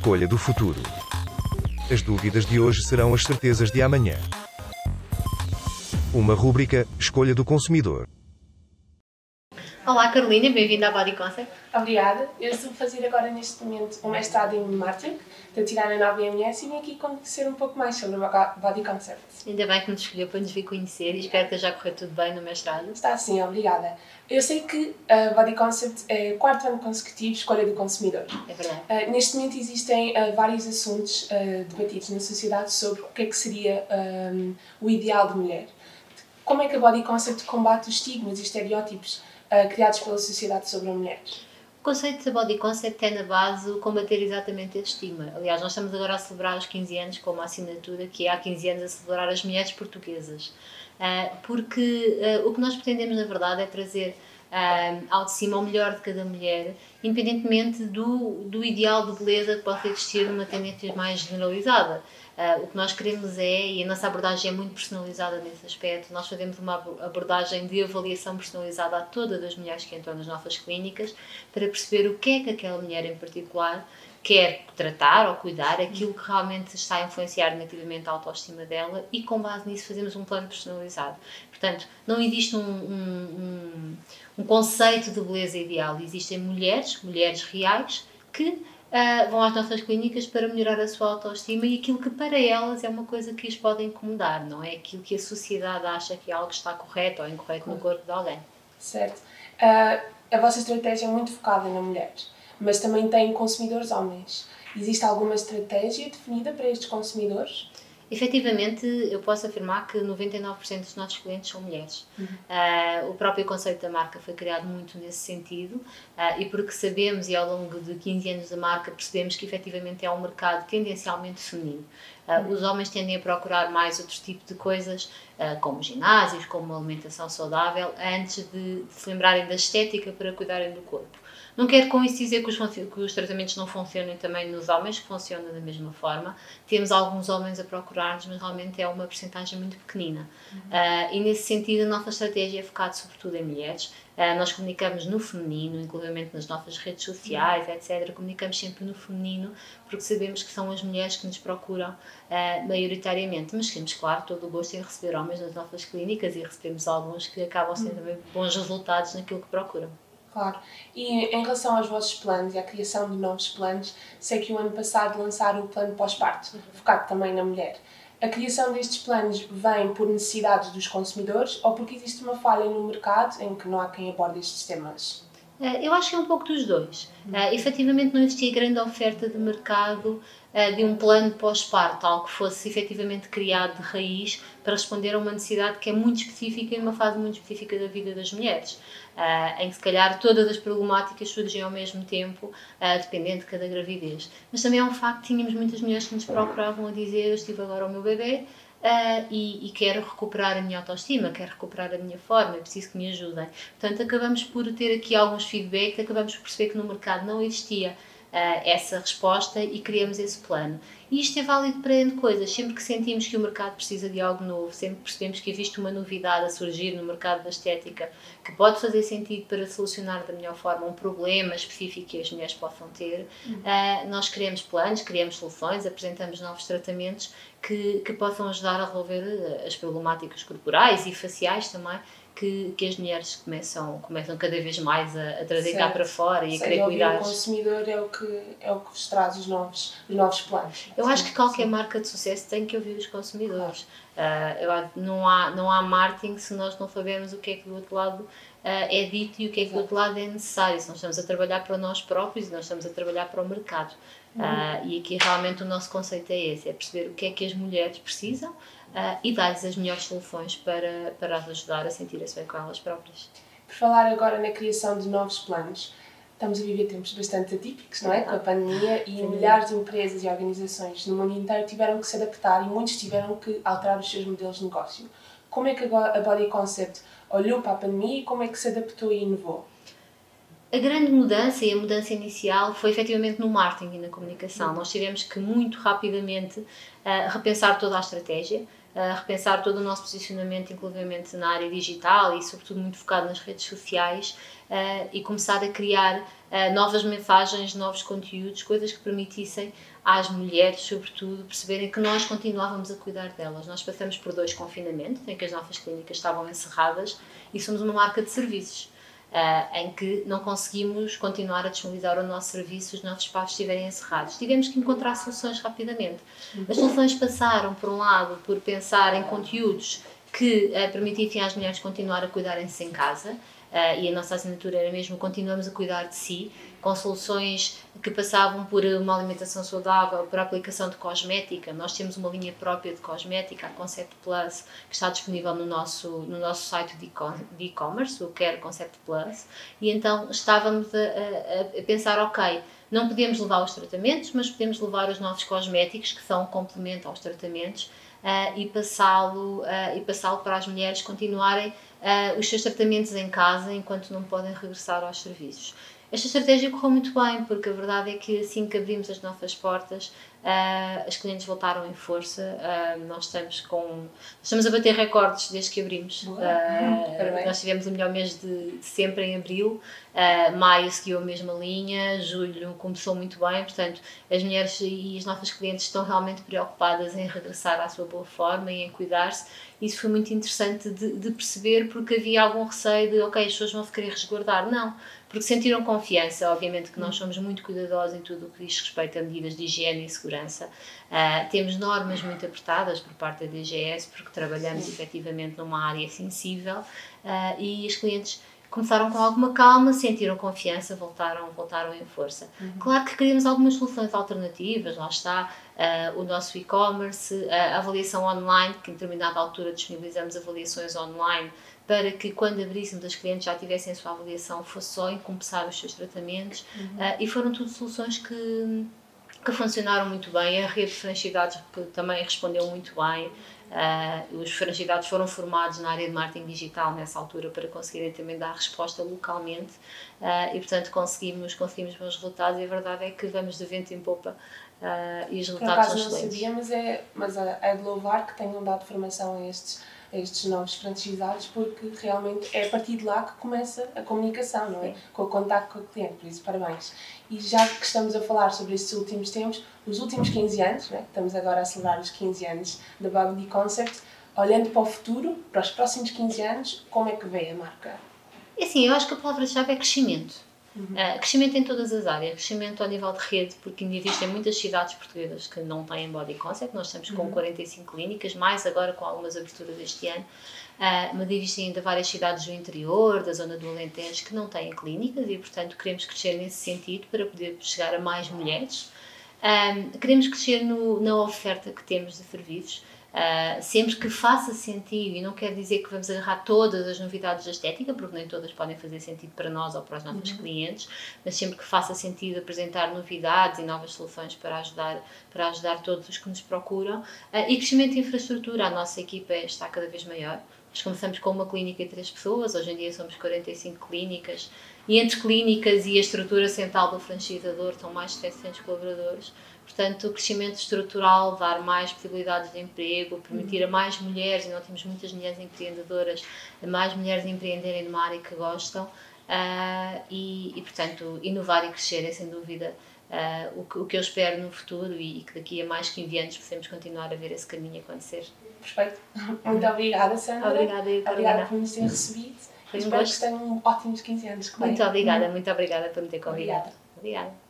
escolha do futuro. As dúvidas de hoje serão as certezas de amanhã. Uma rúbrica Escolha do consumidor. Olá Carolina, bem-vinda à Body Concept. Obrigada. Eu estou a fazer agora neste momento um mestrado em marketing, estou a tirar na nova IMS e vim aqui conhecer um pouco mais sobre o Body Concept. Ainda bem que nos escolheu para nos vir conhecer e espero que já correu tudo bem no mestrado. Está sim, obrigada. Eu sei que a Body Concept é quarto ano consecutivo escolha do consumidor. É verdade. Uh, neste momento existem uh, vários assuntos debatidos na sociedade sobre o que é que seria um, o ideal de mulher. Como é que a Body Concept combate os estigmas e estereótipos criados pela sociedade sobre a mulher? O conceito da Body Concept é na base combater exatamente este estigma. Aliás, nós estamos agora a celebrar os 15 anos com uma assinatura que é há 15 anos a celebrar as mulheres portuguesas. Porque o que nós pretendemos, na verdade, é trazer ao de cima o melhor de cada mulher, independentemente do, do ideal de beleza que possa existir numa tendência mais generalizada. Uh, o que nós queremos é, e a nossa abordagem é muito personalizada nesse aspecto, nós fazemos uma abordagem de avaliação personalizada a todas as mulheres que entram nas nossas clínicas para perceber o que é que aquela mulher em particular quer tratar ou cuidar, aquilo que realmente está a influenciar negativamente a autoestima dela e com base nisso fazemos um plano personalizado. Portanto, não existe um, um, um, um conceito de beleza ideal, existem mulheres, mulheres reais, que uh, vão às nossas clínicas para melhorar a sua autoestima e aquilo que para elas é uma coisa que as pode incomodar, não é aquilo que a sociedade acha que é algo está correto ou incorreto no corpo de alguém. Certo. Uh, a vossa estratégia é muito focada na mulher, mas também tem consumidores homens. Existe alguma estratégia definida para estes consumidores? Efetivamente, eu posso afirmar que 99% dos nossos clientes são mulheres. Uhum. Uh, o próprio conceito da marca foi criado muito nesse sentido uh, e porque sabemos e ao longo de 15 anos da marca percebemos que efetivamente é um mercado tendencialmente feminino. Uh. Os homens tendem a procurar mais outro tipo de coisas, como ginásios, como alimentação saudável, antes de, de se lembrarem da estética para cuidarem do corpo. Não quero com isso dizer que os, que os tratamentos não funcionem também nos homens, que funcionam da mesma forma. Temos alguns homens a procurar-nos, mas realmente é uma porcentagem muito pequenina. Uhum. Uh, e nesse sentido, a nossa estratégia é focada sobretudo em mulheres. Uh, nós comunicamos no feminino, inclusive nas nossas redes sociais, uhum. etc. Comunicamos sempre no feminino, porque sabemos que são as mulheres que nos procuram uh, maioritariamente. Mas temos, claro, todo o gosto em receber homens nas nossas clínicas e recebemos alguns que acabam sendo uhum. também bons resultados naquilo que procuram. Claro. E em relação aos vossos planos e à criação de novos planos, sei que o ano passado lançaram o plano pós-parto, focado também na mulher. A criação destes planos vem por necessidades dos consumidores ou porque existe uma falha no mercado em que não há quem aborde estes temas? Eh, eu acho que é um pouco dos dois. Uh, efetivamente não existia grande oferta de mercado uh, de um plano pós-parto, algo que fosse efetivamente criado de raiz para responder a uma necessidade que é muito específica e numa fase muito específica da vida das mulheres, uh, em que se calhar todas as problemáticas surgem ao mesmo tempo, dependendo de cada gravidez. Mas também é um facto que tínhamos muitas mulheres que nos procuravam a dizer: Eu estive agora o meu bebê. Uh, e, e, quero recuperar a minha autoestima, quero recuperar a minha forma, é preciso que me ajudem. Portanto, acabamos por ter aqui alguns feedbacks, acabamos por perceber que no mercado não existia essa resposta e criamos esse plano. E isto é válido para N coisas. Sempre que sentimos que o mercado precisa de algo novo, sempre que percebemos que existe uma novidade a surgir no mercado da estética que pode fazer sentido para solucionar da melhor forma um problema específico que as mulheres possam ter, uh, nós criamos planos, criamos soluções, apresentamos novos tratamentos que, que possam ajudar a resolver as problemáticas corporais e faciais também que, que as mulheres começam, começam cada vez mais a, a trazer certo. cá para fora e a querer cuidar. O consumidor é o que, é o que vos traz os novos, os novos planos. Eu acho que qualquer sim. marca de sucesso tem que ouvir os consumidores. Uh, eu, não, há, não há marketing se nós não sabermos o que é que do outro lado é dito e o que é que do outro lado é necessário. Se nós estamos a trabalhar para nós próprios e nós estamos a trabalhar para o mercado. Uhum. Uh, e aqui realmente o nosso conceito é esse: é perceber o que é que as mulheres precisam uh, e dar-lhes as melhores soluções para, para as ajudar a sentir-se bem com elas próprias. Por falar agora na criação de novos planos, estamos a viver tempos bastante atípicos, não é? Com a pandemia e Sim. milhares de empresas e organizações no mundo inteiro tiveram que se adaptar e muitos tiveram que alterar os seus modelos de negócio. Como é que a Body Concept olhou para a pandemia e como é que se adaptou e inovou? A grande mudança e a mudança inicial foi efetivamente no marketing e na comunicação. Nós tivemos que muito rapidamente uh, repensar toda a estratégia, uh, repensar todo o nosso posicionamento, inclusive na área digital e, sobretudo, muito focado nas redes sociais uh, e começar a criar novas mensagens, novos conteúdos, coisas que permitissem às mulheres, sobretudo, perceberem que nós continuávamos a cuidar delas. Nós passamos por dois confinamentos em que as nossas clínicas estavam encerradas e somos uma marca de serviços. Uh, em que não conseguimos continuar a disponibilizar o nosso serviço se os nossos espaços estiverem encerrados. Tivemos que encontrar soluções rapidamente. As soluções passaram, por um lado, por pensar em conteúdos que uh, permitissem às mulheres continuar a cuidarem-se em casa, e a nossa assinatura era mesmo continuamos a cuidar de si, com soluções que passavam por uma alimentação saudável, por aplicação de cosmética. Nós temos uma linha própria de cosmética, a Concept Plus, que está disponível no nosso, no nosso site de e-commerce, o Care Concept Plus, e então estávamos a, a, a pensar, ok, não podemos levar os tratamentos, mas podemos levar os nossos cosméticos, que são um complemento aos tratamentos, uh, e passá-lo uh, e passá-lo para as mulheres continuarem uh, os seus tratamentos em casa enquanto não podem regressar aos serviços. Esta estratégia correu muito bem, porque a verdade é que assim que abrimos as nossas portas, uh, as clientes voltaram em força. Uh, nós estamos com. Estamos a bater recordes desde que abrimos. Uh, nós tivemos o melhor mês de, de sempre em abril. maio seguiu a mesma linha, julho começou muito bem, portanto, as mulheres e as nossas clientes estão realmente preocupadas em regressar à sua boa forma e em cuidar-se. Isso foi muito interessante de, de perceber, porque havia algum receio de, ok, as pessoas vão se querer resguardar. Não porque sentiram confiança, obviamente que nós somos muito cuidadosos em tudo o que diz respeito a medidas de higiene e segurança. Uh, temos normas muito apertadas por parte da DGS, porque trabalhamos Sim. efetivamente numa área sensível uh, e os clientes começaram com alguma calma, sentiram confiança, voltaram, voltaram em força. Uhum. Claro que queríamos algumas soluções alternativas, lá está uh, o nosso e-commerce, a avaliação online, que em determinada altura disponibilizamos avaliações online para que quando abríssemos as clientes já tivessem a sua avaliação, fosse só em começar os seus tratamentos uhum. uh, e foram tudo soluções que, que funcionaram muito bem. A rede de franchidados também respondeu muito bem. Uh, os franchidados foram formados na área de marketing digital nessa altura para conseguirem também dar resposta localmente uh, e portanto conseguimos, conseguimos bons resultados e a verdade é que vamos de vento em popa uh, e os resultados são excelentes. não sabia, mas é, mas é de louvar que tenham dado formação a estes a estes novos franchisados, porque realmente é a partir de lá que começa a comunicação, não é? Sim. Com o contacto com o cliente, por isso parabéns. E já que estamos a falar sobre estes últimos tempos, os últimos 15 anos, né? estamos agora a celebrar os 15 anos da Bubble Concept, olhando para o futuro, para os próximos 15 anos, como é que vê a marca? É assim, eu acho que a palavra-chave é crescimento Uhum. Uh, crescimento em todas as áreas, crescimento ao nível de rede, porque ainda existem muitas cidades portuguesas que não têm body concept, nós estamos com uhum. 45 clínicas, mais agora com algumas aberturas este ano, uh, mas existem ainda várias cidades do interior, da zona do Alentejo, que não têm clínicas e, portanto, queremos crescer nesse sentido para poder chegar a mais mulheres. Um, queremos crescer no, na oferta que temos de serviços. Uh, sempre que faça sentido, e não quer dizer que vamos agarrar todas as novidades da estética, porque nem todas podem fazer sentido para nós ou para os nossos uhum. clientes, mas sempre que faça sentido apresentar novidades e novas soluções para ajudar, para ajudar todos os que nos procuram. Uh, e crescimento de infraestrutura, a nossa equipa está cada vez maior. Nós começamos com uma clínica e três pessoas, hoje em dia somos 45 clínicas, e entre clínicas e a estrutura central do franchisador estão mais de 700 colaboradores. Portanto, o crescimento estrutural, dar mais possibilidades de emprego, permitir a mais mulheres, e nós temos muitas mulheres empreendedoras, a mais mulheres empreenderem numa área que gostam, uh, e, e, portanto, inovar e crescer é sem dúvida uh, o, que, o que eu espero no futuro e, e, que daqui a mais 15 anos possamos continuar a ver esse caminho acontecer. Perfeito. Muito obrigada, Sandra. Obrigada, Obrigada por nos ter recebido. Foi um Espero gosto. que tenham ótimos 15 anos. Muito obrigada, muito obrigada por me ter convidado. Obrigada. obrigada.